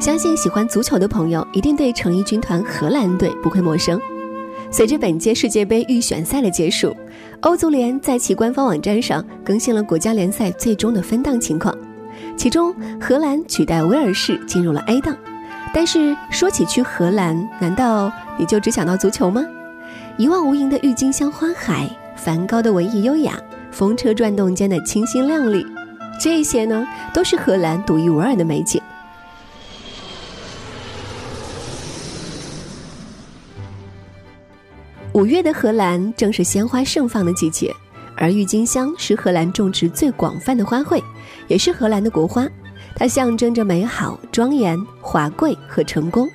相信喜欢足球的朋友一定对成衣军团荷兰队不会陌生。随着本届世界杯预选赛的结束，欧足联在其官方网站上更新了国家联赛最终的分档情况，其中荷兰取代威尔士进入了 A 档。但是说起去荷兰，难道你就只想到足球吗？一望无垠的郁金香花海，梵高的文艺优雅，风车转动间的清新亮丽，这些呢都是荷兰独一无二的美景。五月的荷兰正是鲜花盛放的季节，而郁金香是荷兰种植最广泛的花卉，也是荷兰的国花。它象征着美好、庄严、华贵和成功。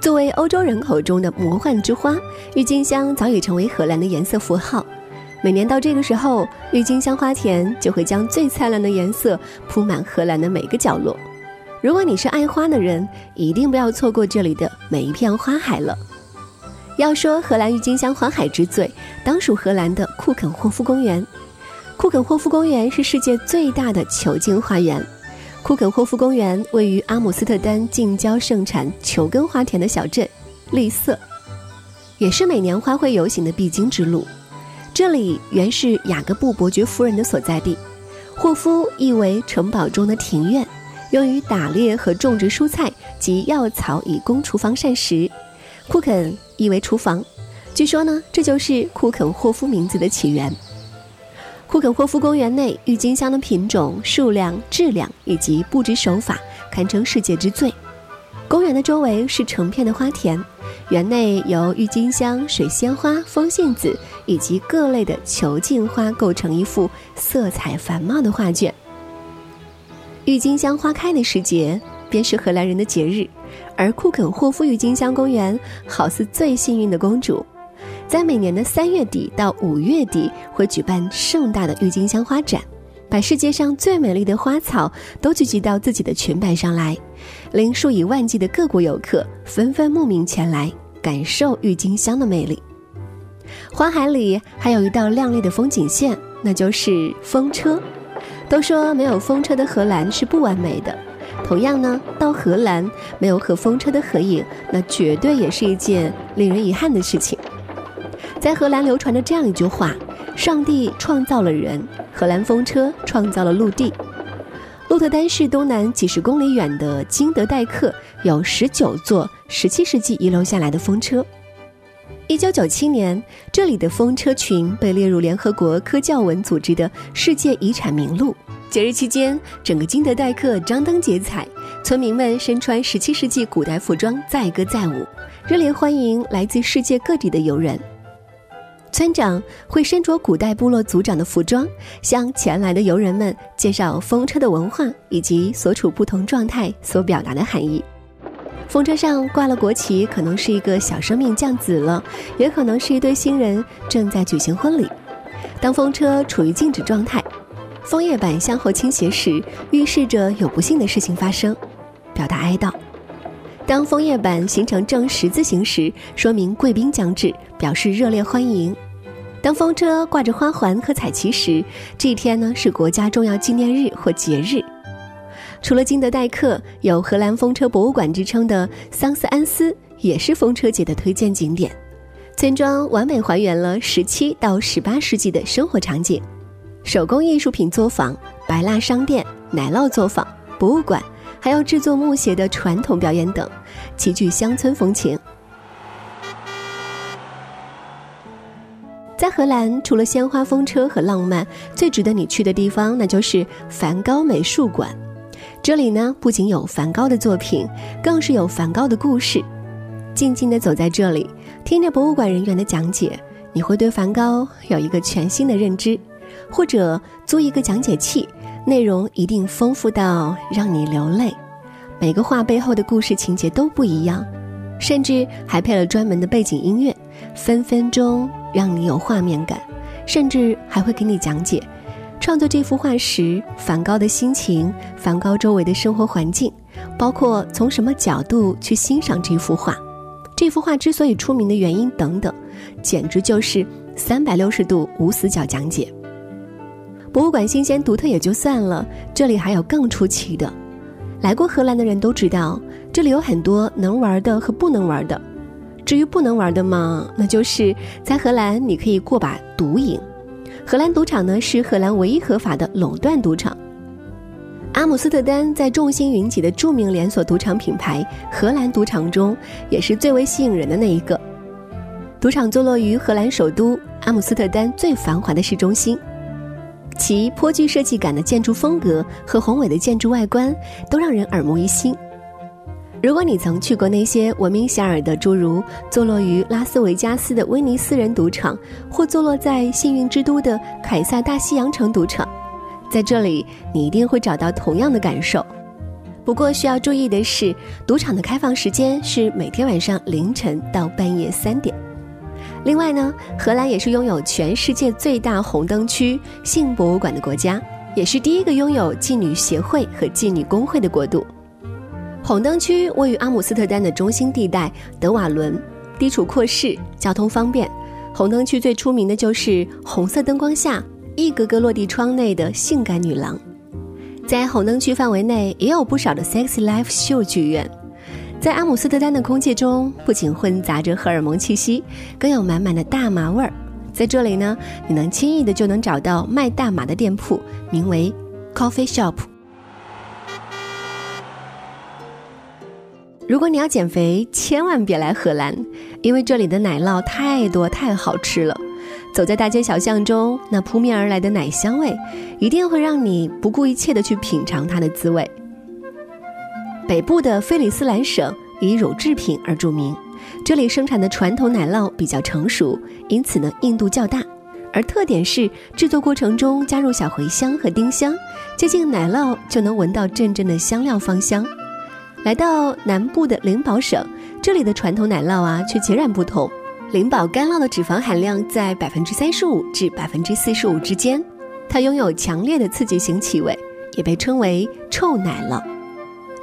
作为欧洲人口中的魔幻之花，郁金香早已成为荷兰的颜色符号。每年到这个时候，郁金香花田就会将最灿烂的颜色铺满荷兰的每个角落。如果你是爱花的人，一定不要错过这里的每一片花海了。要说荷兰郁金香花海之最，当属荷兰的库肯霍夫公园。库肯霍夫公园是世界最大的球茎花园。库肯霍夫公园位于阿姆斯特丹近郊盛产球根花田的小镇利瑟，也是每年花卉游行的必经之路。这里原是雅各布伯爵夫人的所在地。霍夫意为城堡中的庭院，用于打猎和种植蔬菜及药草，以供厨房膳食。库肯。意为厨房，据说呢，这就是库肯霍夫名字的起源。库肯霍夫公园内郁金香的品种、数量、质量以及布置手法堪称世界之最。公园的周围是成片的花田，园内由郁金香、水仙花、风信子以及各类的球茎花构成一幅色彩繁茂的画卷。郁金香花开的时节，便是荷兰人的节日。而库肯霍夫郁金香公园好似最幸运的公主，在每年的三月底到五月底会举办盛大的郁金香花展，把世界上最美丽的花草都聚集到自己的裙摆上来，令数以万计的各国游客纷纷慕名前来感受郁金香的魅力。花海里还有一道亮丽的风景线，那就是风车。都说没有风车的荷兰是不完美的。同样呢，到荷兰没有和风车的合影，那绝对也是一件令人遗憾的事情。在荷兰流传着这样一句话：“上帝创造了人，荷兰风车创造了陆地。”鹿特丹市东南几十公里远的金德代克有十九座17世纪遗留下来的风车。1997年，这里的风车群被列入联合国科教文组织的世界遗产名录。节日期间，整个金德代克张灯结彩，村民们身穿17世纪古代服装，载歌载舞，热烈欢迎来自世界各地的游人。村长会身着古代部落族长的服装，向前来的游人们介绍风车的文化以及所处不同状态所表达的含义。风车上挂了国旗，可能是一个小生命降子了，也可能是一对新人正在举行婚礼。当风车处于静止状态。枫叶板向后倾斜时，预示着有不幸的事情发生，表达哀悼；当枫叶板形成正十字形时，说明贵宾将至，表示热烈欢迎；当风车挂着花环和彩旗时，这一天呢是国家重要纪念日或节日。除了金德代克，有荷兰风车博物馆之称的桑斯安斯也是风车节的推荐景点。村庄完美还原了十七到十八世纪的生活场景。手工艺术品作坊、白蜡商店、奶酪作坊、博物馆，还有制作木鞋的传统表演等，极具乡村风情。在荷兰，除了鲜花、风车和浪漫，最值得你去的地方，那就是梵高美术馆。这里呢，不仅有梵高的作品，更是有梵高的故事。静静地走在这里，听着博物馆人员的讲解，你会对梵高有一个全新的认知。或者租一个讲解器，内容一定丰富到让你流泪。每个画背后的故事情节都不一样，甚至还配了专门的背景音乐，分分钟。让你有画面感，甚至还会给你讲解创作这幅画时梵高的心情、梵高周围的生活环境，包括从什么角度去欣赏这幅画，这幅画之所以出名的原因等等，简直就是三百六十度无死角讲解。博物馆新鲜独特也就算了，这里还有更出奇的。来过荷兰的人都知道，这里有很多能玩的和不能玩的。至于不能玩的嘛，那就是在荷兰你可以过把赌瘾。荷兰赌场呢是荷兰唯一合法的垄断赌场。阿姆斯特丹在众星云集的著名连锁赌场品牌荷兰赌场中，也是最为吸引人的那一个。赌场坐落于荷兰首都阿姆斯特丹最繁华的市中心，其颇具设计感的建筑风格和宏伟的建筑外观都让人耳目一新。如果你曾去过那些闻名遐迩的，诸如坐落于拉斯维加斯的威尼斯人赌场，或坐落在幸运之都的凯撒大西洋城赌场，在这里你一定会找到同样的感受。不过需要注意的是，赌场的开放时间是每天晚上凌晨到半夜三点。另外呢，荷兰也是拥有全世界最大红灯区性博物馆的国家，也是第一个拥有妓女协会和妓女工会的国度。红灯区位于阿姆斯特丹的中心地带，德瓦伦，地处阔市，交通方便。红灯区最出名的就是红色灯光下一格格落地窗内的性感女郎。在红灯区范围内也有不少的 sexy Life show 剧院。在阿姆斯特丹的空气中，不仅混杂着荷尔蒙气息，更有满满的大麻味儿。在这里呢，你能轻易的就能找到卖大麻的店铺，名为 Coffee Shop。如果你要减肥，千万别来荷兰，因为这里的奶酪太多太好吃了。走在大街小巷中，那扑面而来的奶香味，一定会让你不顾一切的去品尝它的滋味。北部的菲里斯兰省以乳制品而著名，这里生产的传统奶酪比较成熟，因此呢硬度较大，而特点是制作过程中加入小茴香和丁香，接近奶酪就能闻到阵阵的香料芳香。来到南部的灵宝省，这里的传统奶酪啊却截然不同。灵宝干酪的脂肪含量在百分之三十五至百分之四十五之间，它拥有强烈的刺激性气味，也被称为臭奶酪。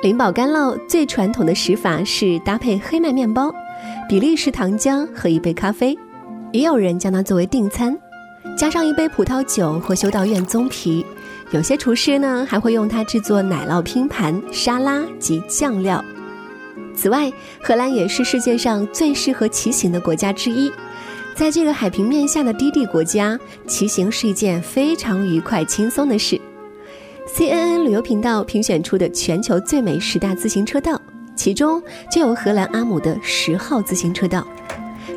灵宝干酪最传统的食法是搭配黑麦面包、比利时糖浆和一杯咖啡，也有人将它作为订餐，加上一杯葡萄酒或修道院棕皮。有些厨师呢还会用它制作奶酪拼盘、沙拉及酱料。此外，荷兰也是世界上最适合骑行的国家之一。在这个海平面下的低地国家，骑行是一件非常愉快、轻松的事。CNN 旅游频道评选出的全球最美十大自行车道，其中就有荷兰阿姆的十号自行车道。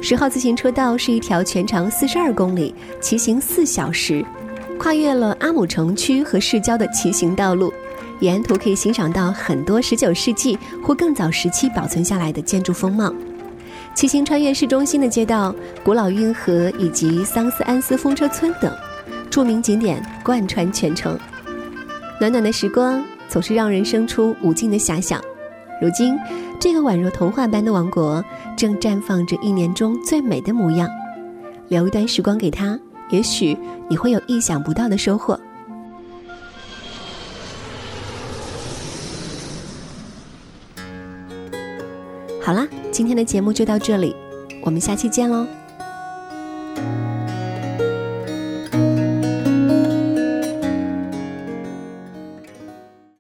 十号自行车道是一条全长四十二公里、骑行四小时。跨越了阿姆城区和市郊的骑行道路，沿途可以欣赏到很多19世纪或更早时期保存下来的建筑风貌。骑行穿越市中心的街道、古老运河以及桑斯安斯风车村等著名景点贯穿全程。暖暖的时光总是让人生出无尽的遐想。如今，这个宛若童话般的王国正绽放着一年中最美的模样。留一段时光给他。也许你会有意想不到的收获。好啦，今天的节目就到这里，我们下期见喽。